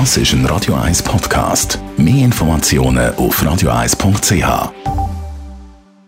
Das ist ein Radio 1 Podcast. Mehr Informationen auf radio1.ch.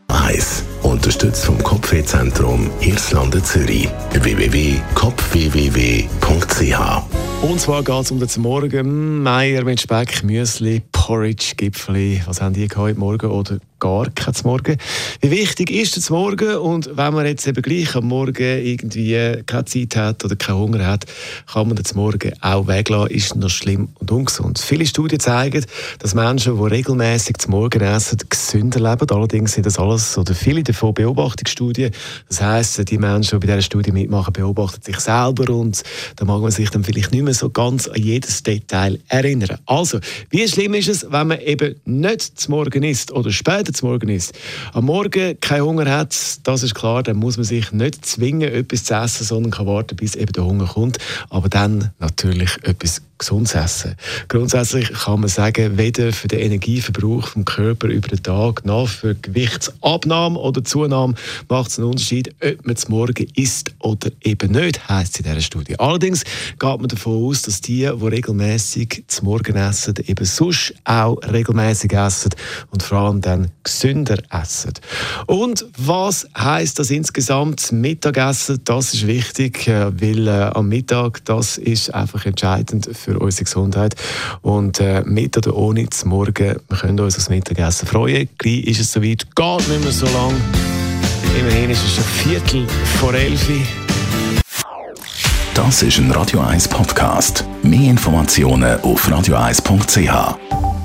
1. Unterstützt vom Kopfwehzentrum Irlande Zürich. www.kopfwww.ch Und zwar geht es um den Morgen. Meier mit Speck, Müsli, Porridge, Gipfeli. Was haben die heute Morgen? Oder gar kein Morgen. Wie wichtig ist das Morgen? Und wenn man jetzt eben gleich am Morgen irgendwie keine Zeit hat oder keinen Hunger hat, kann man das Morgen auch weglassen, ist noch schlimm und ungesund. Viele Studien zeigen, dass Menschen, die regelmäßig zum Morgen essen, gesünder leben. Allerdings sind das alles oder viele davon Beobachtungsstudien. Das heisst, die Menschen, die bei dieser Studie mitmachen, beobachten sich selber und da mag man sich dann vielleicht nicht mehr so ganz an jedes Detail erinnern. Also, wie schlimm ist es, wenn man eben nicht zum Morgen isst oder später später zum Morgen isst, am Morgen keinen Hunger hat, das ist klar, dann muss man sich nicht zwingen, etwas zu essen, sondern kann warten, bis eben der Hunger kommt. Aber dann natürlich etwas Gesundes essen. Grundsätzlich kann man sagen, weder für den Energieverbrauch vom Körper über den Tag noch für Gewichtsabnahme oder Zunahme macht es einen Unterschied, ob man zum Morgen isst oder eben nicht, heisst es in dieser Studie. Allerdings geht man davon aus, dass die, die regelmäßig zum Morgen essen, eben sonst auch regelmäßig essen und vor allem dann gesünder essen. Und was heißt das insgesamt Mittagessen? Das ist wichtig, äh, weil äh, am Mittag das ist einfach entscheidend für unsere Gesundheit. Und äh, mit oder ohne zum Morgen, wir können uns aufs Mittagessen freuen. Gleich ist es soweit, geht nicht mehr so lang. Immerhin ist es schon Viertel vor elf. Das ist ein Radio 1 Podcast. Mehr Informationen auf radio1.ch.